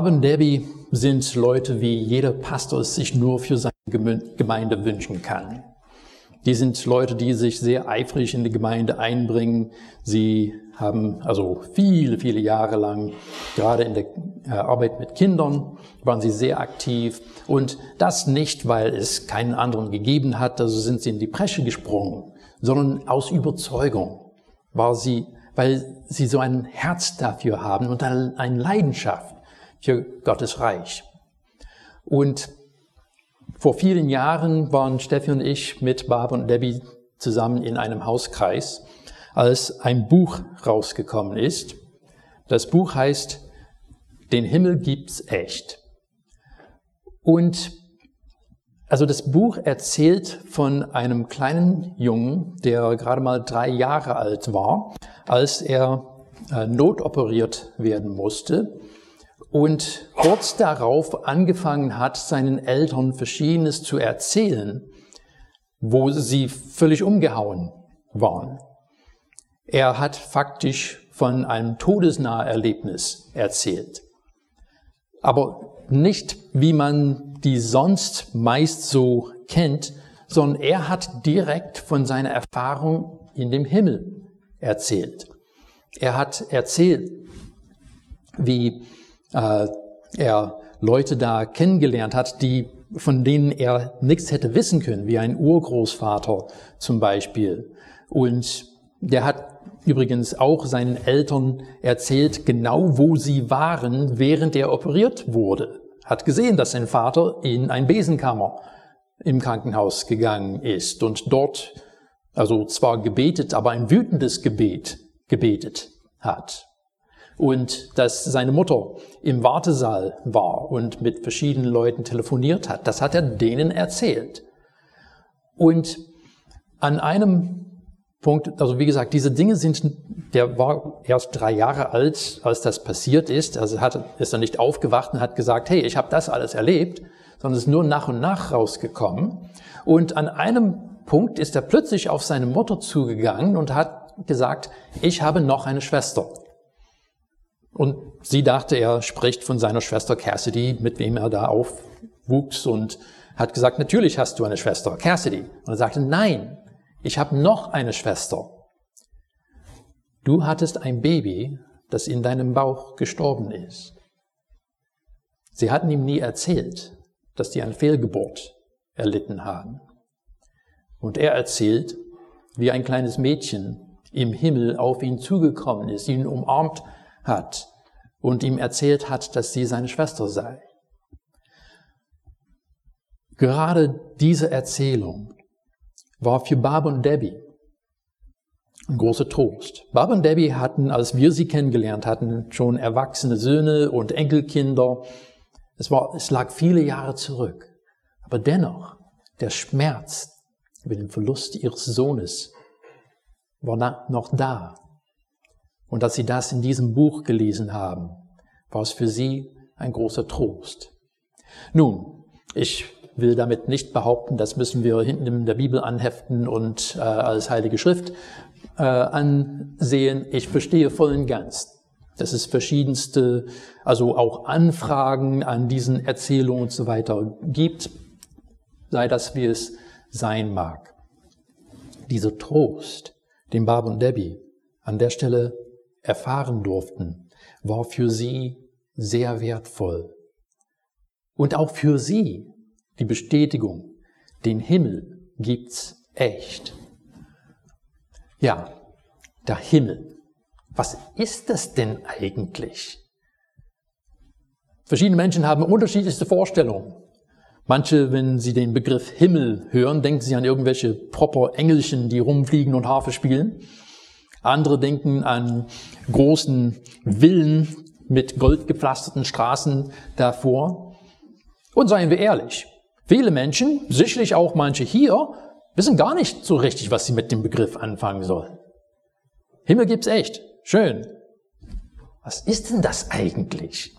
Debbie sind Leute, wie jeder Pastor es sich nur für seine Gemeinde wünschen kann. Die sind Leute, die sich sehr eifrig in die Gemeinde einbringen. Sie haben also viele, viele Jahre lang, gerade in der äh, Arbeit mit Kindern, waren sie sehr aktiv. Und das nicht, weil es keinen anderen gegeben hat, also sind sie in die Presche gesprungen, sondern aus Überzeugung war sie, weil sie so ein Herz dafür haben und eine Leidenschaft für Gottes Reich. Und vor vielen Jahren waren Steffi und ich mit Barb und Debbie zusammen in einem Hauskreis, als ein Buch rausgekommen ist. Das Buch heißt Den Himmel gibt's echt. Und also das Buch erzählt von einem kleinen Jungen, der gerade mal drei Jahre alt war, als er äh, notoperiert werden musste und kurz darauf angefangen hat, seinen Eltern Verschiedenes zu erzählen, wo sie völlig umgehauen waren. Er hat faktisch von einem Todesnaherlebnis erzählt. Aber nicht, wie man die sonst meist so kennt, sondern er hat direkt von seiner Erfahrung in dem Himmel erzählt. Er hat erzählt, wie äh, er Leute da kennengelernt hat, die von denen er nichts hätte wissen können, wie ein Urgroßvater zum Beispiel. Und der hat übrigens auch seinen Eltern erzählt, genau wo sie waren, während er operiert wurde. Hat gesehen, dass sein Vater in ein Besenkammer im Krankenhaus gegangen ist und dort, also zwar gebetet, aber ein wütendes Gebet gebetet hat und dass seine Mutter im Wartesaal war und mit verschiedenen Leuten telefoniert hat. Das hat er denen erzählt. Und an einem Punkt, also wie gesagt, diese Dinge sind, der war erst drei Jahre alt, als das passiert ist. Also hat, ist er nicht aufgewacht und hat gesagt, hey, ich habe das alles erlebt, sondern ist nur nach und nach rausgekommen. Und an einem Punkt ist er plötzlich auf seine Mutter zugegangen und hat gesagt, ich habe noch eine Schwester. Und sie dachte, er spricht von seiner Schwester Cassidy, mit wem er da aufwuchs und hat gesagt, natürlich hast du eine Schwester, Cassidy. Und er sagte, nein, ich habe noch eine Schwester. Du hattest ein Baby, das in deinem Bauch gestorben ist. Sie hatten ihm nie erzählt, dass die eine Fehlgeburt erlitten haben. Und er erzählt, wie ein kleines Mädchen im Himmel auf ihn zugekommen ist, ihn umarmt hat und ihm erzählt hat, dass sie seine Schwester sei. Gerade diese Erzählung war für Barb und Debbie ein großer Trost. Barb und Debbie hatten, als wir sie kennengelernt hatten, schon erwachsene Söhne und Enkelkinder. Es, war, es lag viele Jahre zurück. Aber dennoch, der Schmerz über den Verlust ihres Sohnes war noch da. Und als sie das in diesem Buch gelesen haben, war es für sie ein großer Trost. Nun, ich will damit nicht behaupten, das müssen wir hinten in der Bibel anheften und äh, als Heilige Schrift äh, ansehen. Ich verstehe voll und ganz, dass es verschiedenste, also auch Anfragen an diesen Erzählungen und so weiter gibt, sei das wie es sein mag. Dieser Trost, den Barb und Debbie an der Stelle erfahren durften, war für sie sehr wertvoll. Und auch für sie die Bestätigung, den Himmel gibt's echt. Ja, der Himmel. Was ist das denn eigentlich? Verschiedene Menschen haben unterschiedlichste Vorstellungen. Manche, wenn sie den Begriff Himmel hören, denken sie an irgendwelche proper Engelchen, die rumfliegen und Harfe spielen. Andere denken an großen Villen mit goldgepflasterten Straßen davor. Und seien wir ehrlich, viele Menschen, sicherlich auch manche hier, wissen gar nicht so richtig, was sie mit dem Begriff anfangen sollen. Himmel gibt's echt. Schön. Was ist denn das eigentlich?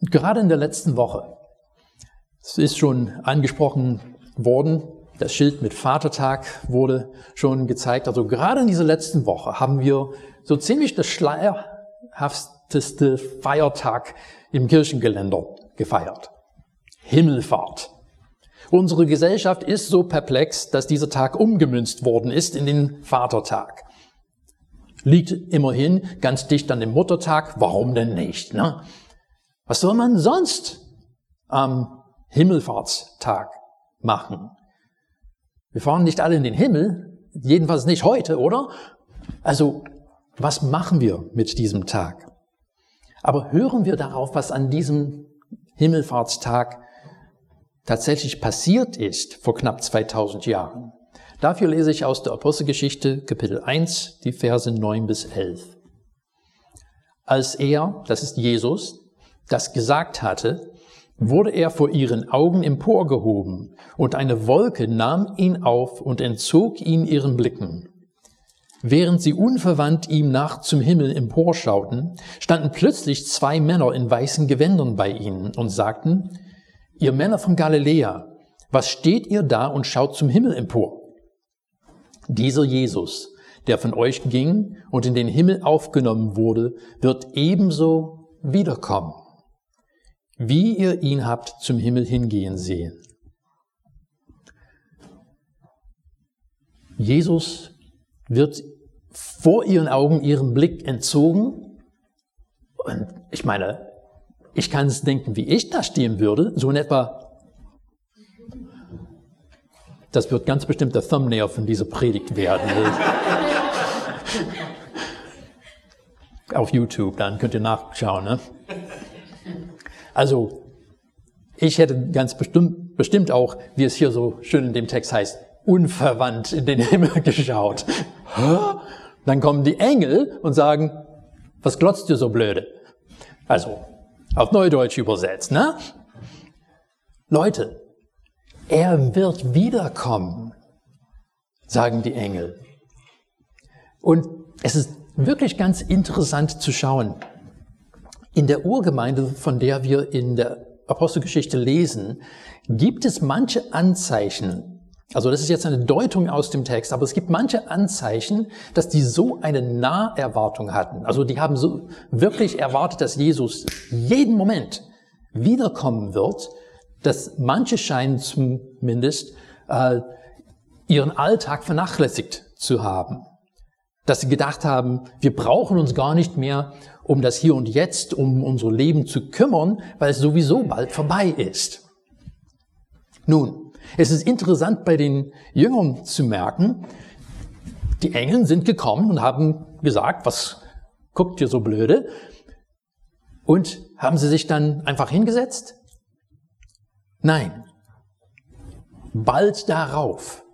gerade in der letzten Woche es ist schon angesprochen worden. Das Schild mit Vatertag wurde schon gezeigt. Also gerade in dieser letzten Woche haben wir so ziemlich das schleierhafteste Feiertag im Kirchengeländer gefeiert. Himmelfahrt. Unsere Gesellschaft ist so perplex, dass dieser Tag umgemünzt worden ist in den Vatertag. Liegt immerhin ganz dicht an dem Muttertag. Warum denn nicht? Ne? Was soll man sonst am Himmelfahrtstag machen? Wir fahren nicht alle in den Himmel, jedenfalls nicht heute, oder? Also, was machen wir mit diesem Tag? Aber hören wir darauf, was an diesem Himmelfahrtstag tatsächlich passiert ist vor knapp 2000 Jahren. Dafür lese ich aus der Apostelgeschichte Kapitel 1 die Verse 9 bis 11. Als er, das ist Jesus, das gesagt hatte, wurde er vor ihren Augen emporgehoben, und eine Wolke nahm ihn auf und entzog ihn ihren Blicken. Während sie unverwandt ihm nach zum Himmel emporschauten, standen plötzlich zwei Männer in weißen Gewändern bei ihnen und sagten, ihr Männer von Galiläa, was steht ihr da und schaut zum Himmel empor? Dieser Jesus, der von euch ging und in den Himmel aufgenommen wurde, wird ebenso wiederkommen wie ihr ihn habt zum Himmel hingehen sehen. Jesus wird vor ihren Augen ihren Blick entzogen. Und ich meine, ich kann es denken, wie ich da stehen würde, so in etwa. Das wird ganz bestimmt der Thumbnail von dieser Predigt werden. Auf YouTube, dann könnt ihr nachschauen. Ne? Also, ich hätte ganz bestimmt, bestimmt auch, wie es hier so schön in dem Text heißt, unverwandt in den Himmel geschaut. Dann kommen die Engel und sagen, was glotzt ihr so blöde? Also, auf Neudeutsch übersetzt, ne? Leute, er wird wiederkommen, sagen die Engel. Und es ist wirklich ganz interessant zu schauen, in der Urgemeinde, von der wir in der Apostelgeschichte lesen, gibt es manche Anzeichen, also das ist jetzt eine Deutung aus dem Text, aber es gibt manche Anzeichen, dass die so eine Naherwartung hatten. Also die haben so wirklich erwartet, dass Jesus jeden Moment wiederkommen wird, dass manche scheinen zumindest äh, ihren Alltag vernachlässigt zu haben. Dass sie gedacht haben, wir brauchen uns gar nicht mehr um das Hier und Jetzt, um unser Leben zu kümmern, weil es sowieso bald vorbei ist. Nun, es ist interessant bei den Jüngern zu merken, die Engel sind gekommen und haben gesagt, was guckt ihr so blöde? Und haben sie sich dann einfach hingesetzt? Nein. Bald darauf,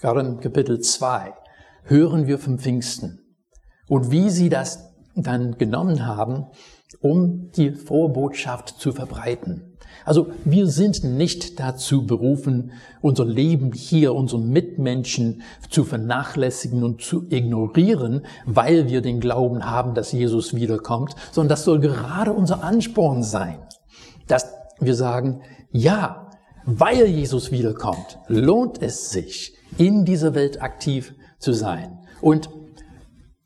gerade im Kapitel 2, hören wir vom Pfingsten und wie sie das dann genommen haben, um die frohe Botschaft zu verbreiten. Also wir sind nicht dazu berufen, unser Leben hier, unseren Mitmenschen zu vernachlässigen und zu ignorieren, weil wir den Glauben haben, dass Jesus wiederkommt, sondern das soll gerade unser Ansporn sein, dass wir sagen, ja, weil Jesus wiederkommt, lohnt es sich, in dieser Welt aktiv zu sein. Und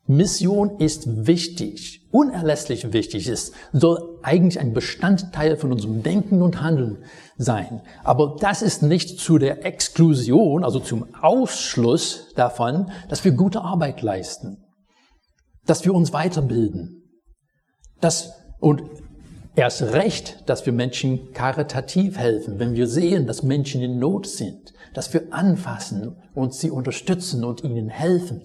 Mission ist wichtig, unerlässlich wichtig. Es soll eigentlich ein Bestandteil von unserem Denken und Handeln sein. Aber das ist nicht zu der Exklusion, also zum Ausschluss davon, dass wir gute Arbeit leisten, dass wir uns weiterbilden, dass, und erst recht, dass wir Menschen karitativ helfen, wenn wir sehen, dass Menschen in Not sind, dass wir anfassen und sie unterstützen und ihnen helfen.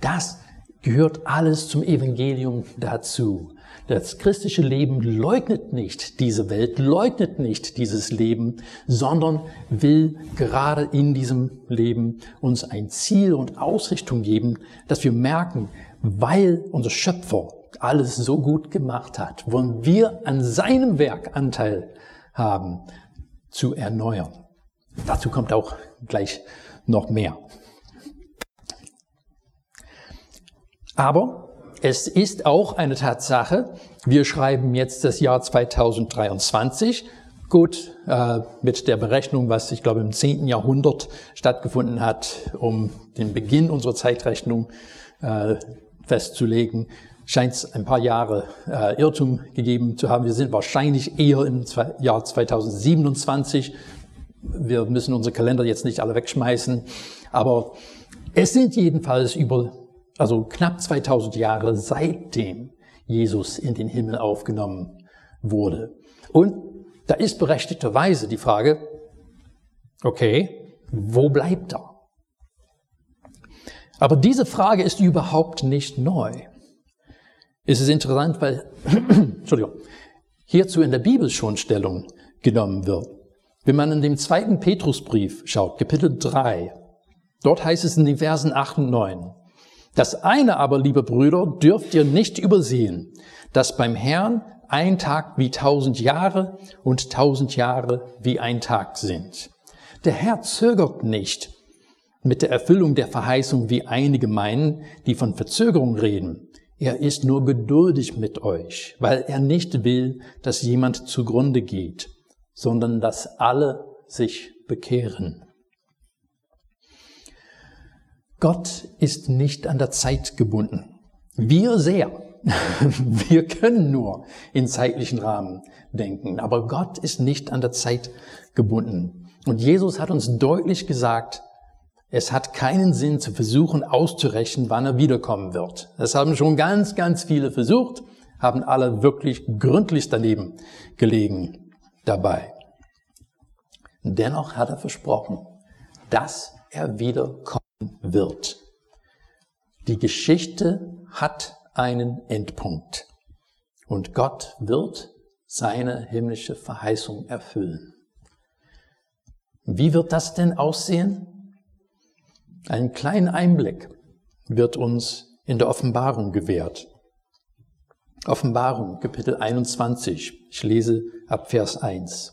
Das gehört alles zum Evangelium dazu. Das christliche Leben leugnet nicht diese Welt, leugnet nicht dieses Leben, sondern will gerade in diesem Leben uns ein Ziel und Ausrichtung geben, dass wir merken, weil unser Schöpfer alles so gut gemacht hat, wollen wir an seinem Werk Anteil haben, zu erneuern. Dazu kommt auch gleich noch mehr. Aber es ist auch eine Tatsache, wir schreiben jetzt das Jahr 2023, Gut, äh, mit der Berechnung, was ich glaube im 10. Jahrhundert stattgefunden hat, um den Beginn unserer Zeitrechnung äh, festzulegen, scheint es ein paar Jahre äh, Irrtum gegeben zu haben. Wir sind wahrscheinlich eher im zwei, Jahr 2027. Wir müssen unsere Kalender jetzt nicht alle wegschmeißen, aber es sind jedenfalls über, also knapp 2000 Jahre seitdem Jesus in den Himmel aufgenommen wurde. Und da ist berechtigterweise die Frage, okay, wo bleibt er? Aber diese Frage ist überhaupt nicht neu. Es ist interessant, weil Entschuldigung, hierzu in der Bibel schon Stellung genommen wird. Wenn man in dem zweiten Petrusbrief schaut, Kapitel 3, dort heißt es in den Versen 8 und 9, das eine aber, liebe Brüder, dürft ihr nicht übersehen, dass beim Herrn ein Tag wie tausend Jahre und tausend Jahre wie ein Tag sind. Der Herr zögert nicht mit der Erfüllung der Verheißung, wie einige meinen, die von Verzögerung reden. Er ist nur geduldig mit euch, weil er nicht will, dass jemand zugrunde geht, sondern dass alle sich bekehren. Gott ist nicht an der Zeit gebunden. Wir sehr. Wir können nur in zeitlichen Rahmen denken, aber Gott ist nicht an der Zeit gebunden. Und Jesus hat uns deutlich gesagt, es hat keinen Sinn zu versuchen auszurechnen, wann er wiederkommen wird. Das haben schon ganz, ganz viele versucht, haben alle wirklich gründlich daneben gelegen dabei. Dennoch hat er versprochen, dass er wiederkommen wird. Die Geschichte hat einen Endpunkt. Und Gott wird seine himmlische Verheißung erfüllen. Wie wird das denn aussehen? Einen kleinen Einblick wird uns in der Offenbarung gewährt. Offenbarung, Kapitel 21. Ich lese ab Vers 1.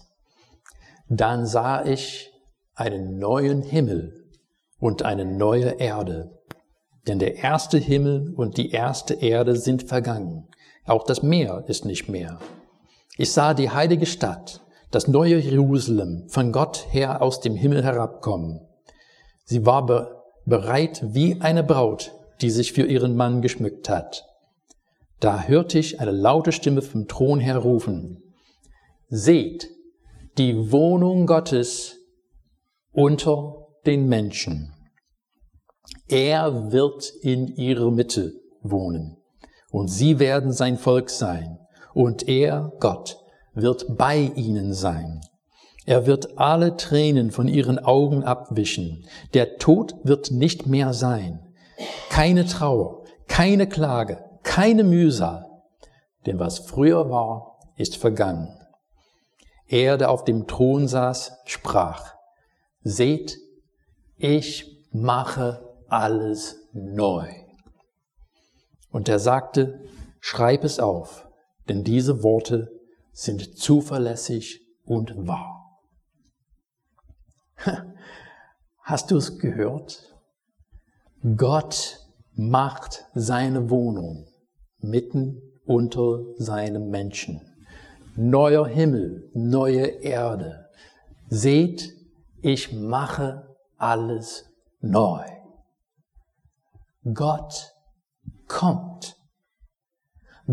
Dann sah ich einen neuen Himmel und eine neue Erde, denn der erste Himmel und die erste Erde sind vergangen. Auch das Meer ist nicht mehr. Ich sah die heilige Stadt, das neue Jerusalem, von Gott her aus dem Himmel herabkommen. Sie war bereit wie eine Braut, die sich für ihren Mann geschmückt hat. Da hörte ich eine laute Stimme vom Thron her rufen. Seht, die Wohnung Gottes unter den Menschen. Er wird in ihrer Mitte wohnen und sie werden sein Volk sein und er, Gott, wird bei ihnen sein. Er wird alle Tränen von ihren Augen abwischen. Der Tod wird nicht mehr sein. Keine Trauer, keine Klage, keine Mühsal. Denn was früher war, ist vergangen. Er, der auf dem Thron saß, sprach, Seht, ich mache alles neu. Und er sagte, schreib es auf, denn diese Worte sind zuverlässig und wahr. Hast du es gehört? Gott macht seine Wohnung mitten unter seinem Menschen. Neuer Himmel, neue Erde. Seht, ich mache alles neu. Gott kommt.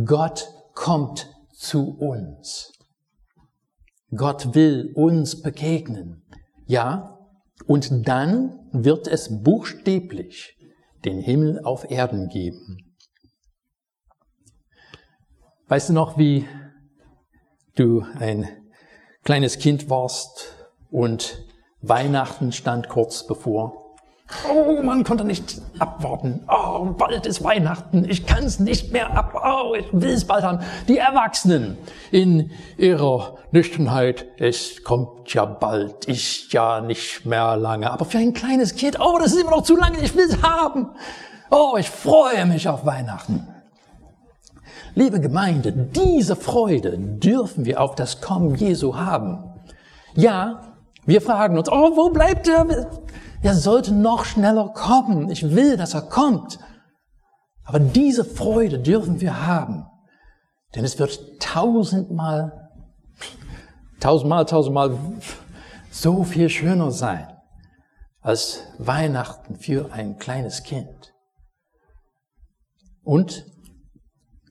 Gott kommt zu uns. Gott will uns begegnen. Ja, und dann wird es buchstäblich den Himmel auf Erden geben. Weißt du noch, wie du ein kleines Kind warst und Weihnachten stand kurz bevor? Oh, man konnte nicht abwarten. Oh, bald ist Weihnachten. Ich kann es nicht mehr ab. Oh, ich will es bald haben. Die Erwachsenen in ihrer Nüchternheit. Es kommt ja bald. Ist ja nicht mehr lange. Aber für ein kleines Kind, oh, das ist immer noch zu lange. Ich will es haben. Oh, ich freue mich auf Weihnachten. Liebe Gemeinde, diese Freude dürfen wir auf das Kommen Jesu haben. Ja, wir fragen uns, oh, wo bleibt er? er sollte noch schneller kommen. Ich will, dass er kommt. Aber diese Freude dürfen wir haben. Denn es wird tausendmal, tausendmal, tausendmal so viel schöner sein als Weihnachten für ein kleines Kind. Und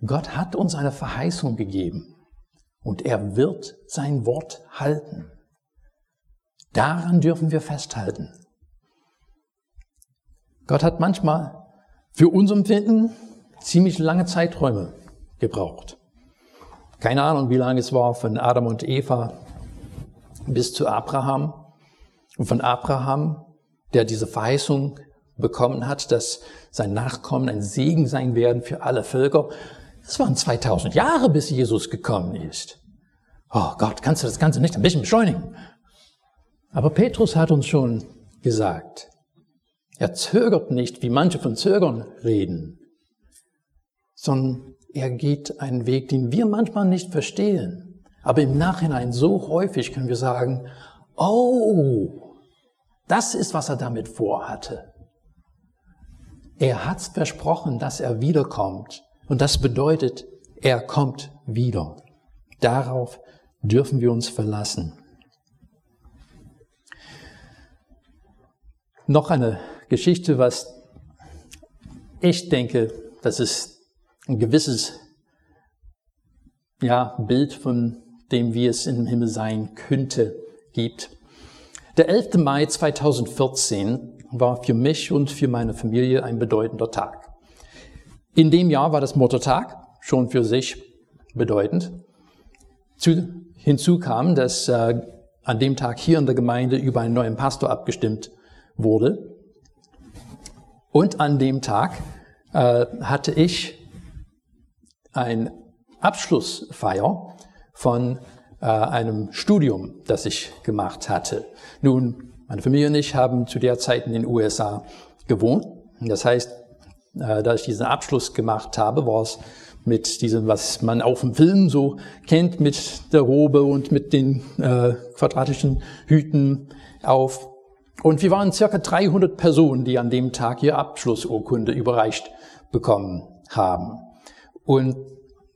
Gott hat uns eine Verheißung gegeben und er wird sein Wort halten. Daran dürfen wir festhalten. Gott hat manchmal für uns Empfinden ziemlich lange Zeiträume gebraucht. Keine Ahnung, wie lange es war von Adam und Eva bis zu Abraham. Und von Abraham, der diese Verheißung bekommen hat, dass sein Nachkommen ein Segen sein werden für alle Völker. Es waren 2000 Jahre, bis Jesus gekommen ist. Oh Gott, kannst du das Ganze nicht ein bisschen beschleunigen? Aber Petrus hat uns schon gesagt, er zögert nicht, wie manche von Zögern reden, sondern er geht einen Weg, den wir manchmal nicht verstehen. Aber im Nachhinein so häufig können wir sagen, oh, das ist, was er damit vorhatte. Er hat versprochen, dass er wiederkommt. Und das bedeutet, er kommt wieder. Darauf dürfen wir uns verlassen. Noch eine Geschichte, was ich denke, das ist ein gewisses ja, Bild von dem, wie es im Himmel sein könnte, gibt. Der 11. Mai 2014 war für mich und für meine Familie ein bedeutender Tag. In dem Jahr war das Muttertag schon für sich bedeutend. Zu, hinzu kam, dass äh, an dem Tag hier in der Gemeinde über einen neuen Pastor abgestimmt wurde. Und an dem Tag äh, hatte ich ein Abschlussfeier von äh, einem Studium, das ich gemacht hatte. Nun, meine Familie und ich haben zu der Zeit in den USA gewohnt. Das heißt, äh, da ich diesen Abschluss gemacht habe, war es mit diesem, was man auf dem Film so kennt, mit der Robe und mit den äh, quadratischen Hüten auf. Und wir waren circa 300 Personen, die an dem Tag ihre Abschlussurkunde überreicht bekommen haben. Und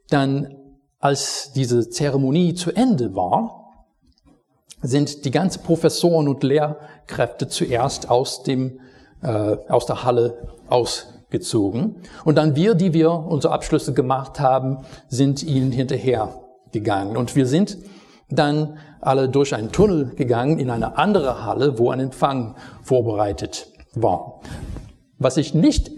dann, als diese Zeremonie zu Ende war, sind die ganzen Professoren und Lehrkräfte zuerst aus dem äh, aus der Halle ausgezogen und dann wir, die wir unsere Abschlüsse gemacht haben, sind ihnen hinterher gegangen und wir sind dann alle durch einen Tunnel gegangen in eine andere Halle, wo ein Empfang vorbereitet war. Was ich nicht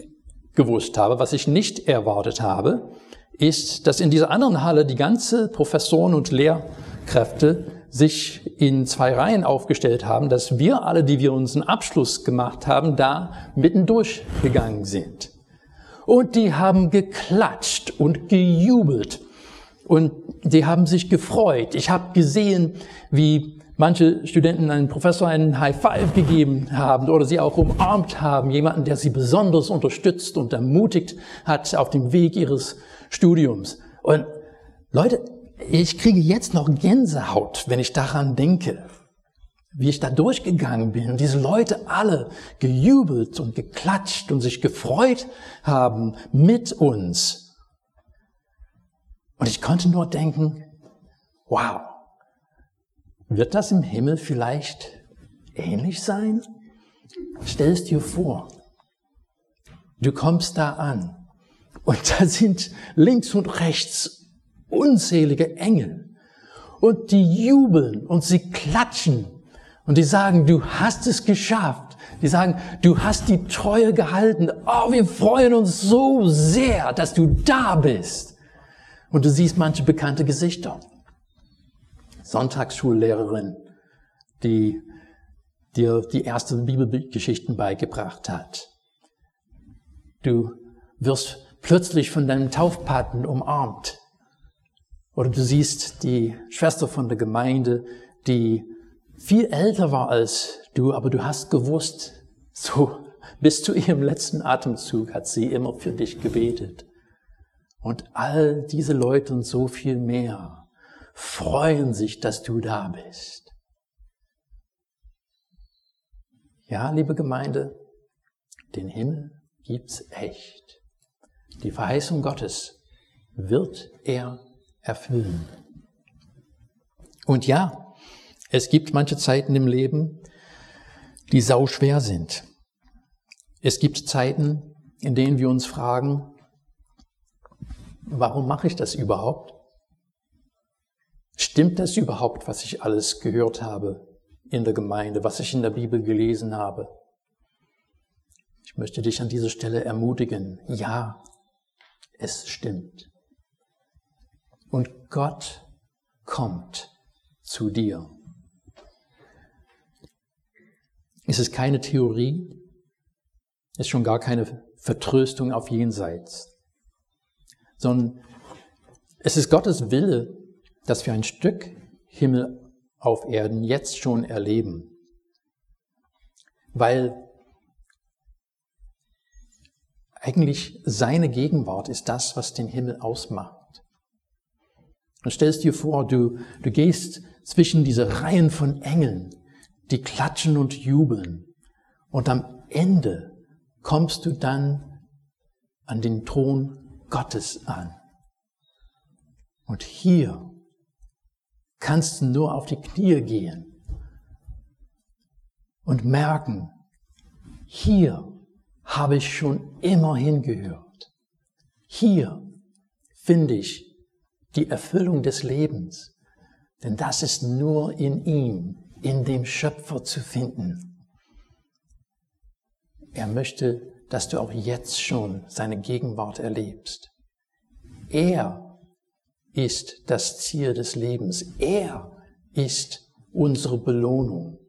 gewusst habe, was ich nicht erwartet habe, ist, dass in dieser anderen Halle die ganze Professoren und Lehrkräfte sich in zwei Reihen aufgestellt haben, dass wir alle, die wir unseren Abschluss gemacht haben, da mittendurch gegangen sind. Und die haben geklatscht und gejubelt und die haben sich gefreut. Ich habe gesehen, wie manche Studenten einem Professor einen High Five gegeben haben oder sie auch umarmt haben, jemanden, der sie besonders unterstützt und ermutigt hat auf dem Weg ihres Studiums. Und Leute, ich kriege jetzt noch Gänsehaut, wenn ich daran denke, wie ich da durchgegangen bin und diese Leute alle gejubelt und geklatscht und sich gefreut haben mit uns. Und ich konnte nur denken, wow, wird das im Himmel vielleicht ähnlich sein? Stell es dir vor, du kommst da an und da sind links und rechts unzählige Engel. Und die jubeln und sie klatschen und die sagen, du hast es geschafft. Die sagen, du hast die Treue gehalten. Oh, wir freuen uns so sehr, dass du da bist. Und du siehst manche bekannte Gesichter. Sonntagsschullehrerin, die dir die ersten Bibelgeschichten beigebracht hat. Du wirst plötzlich von deinem Taufpaten umarmt. Oder du siehst die Schwester von der Gemeinde, die viel älter war als du, aber du hast gewusst, so bis zu ihrem letzten Atemzug hat sie immer für dich gebetet. Und all diese Leute und so viel mehr freuen sich, dass du da bist. Ja, liebe Gemeinde, den Himmel gibt's echt. Die Verheißung Gottes wird er erfüllen. Und ja, Es gibt manche Zeiten im Leben, die sau schwer sind. Es gibt Zeiten, in denen wir uns fragen, warum mache ich das überhaupt? Stimmt das überhaupt, was ich alles gehört habe in der Gemeinde, was ich in der Bibel gelesen habe? Ich möchte dich an dieser Stelle ermutigen, ja, es stimmt. Und Gott kommt zu dir. Es ist keine Theorie, es ist schon gar keine Vertröstung auf jenseits, sondern es ist Gottes Wille, dass wir ein Stück Himmel auf Erden jetzt schon erleben, weil eigentlich seine Gegenwart ist das, was den Himmel ausmacht. Und stellst dir vor, du, du gehst zwischen diese Reihen von Engeln, die klatschen und jubeln. Und am Ende kommst du dann an den Thron Gottes an. Und hier kannst du nur auf die Knie gehen und merken, hier habe ich schon immer hingehört. Hier finde ich die Erfüllung des Lebens, denn das ist nur in ihm, in dem Schöpfer zu finden. Er möchte, dass du auch jetzt schon seine Gegenwart erlebst. Er ist das Ziel des Lebens. Er ist unsere Belohnung.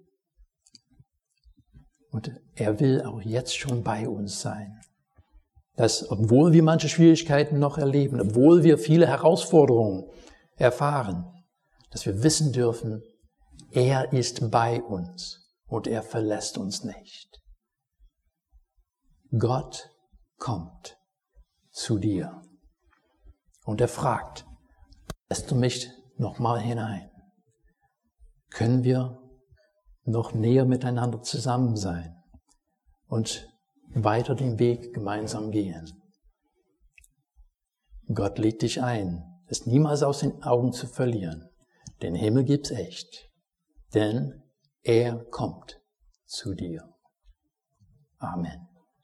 Und er will auch jetzt schon bei uns sein. Dass, obwohl wir manche Schwierigkeiten noch erleben, obwohl wir viele Herausforderungen erfahren, dass wir wissen dürfen, er ist bei uns und er verlässt uns nicht. Gott kommt zu dir und er fragt, lässt du mich nochmal hinein? Können wir noch näher miteinander zusammen sein und weiter den Weg gemeinsam gehen? Gott lädt dich ein, es niemals aus den Augen zu verlieren. Den Himmel gibt's echt, denn er kommt zu dir. Amen.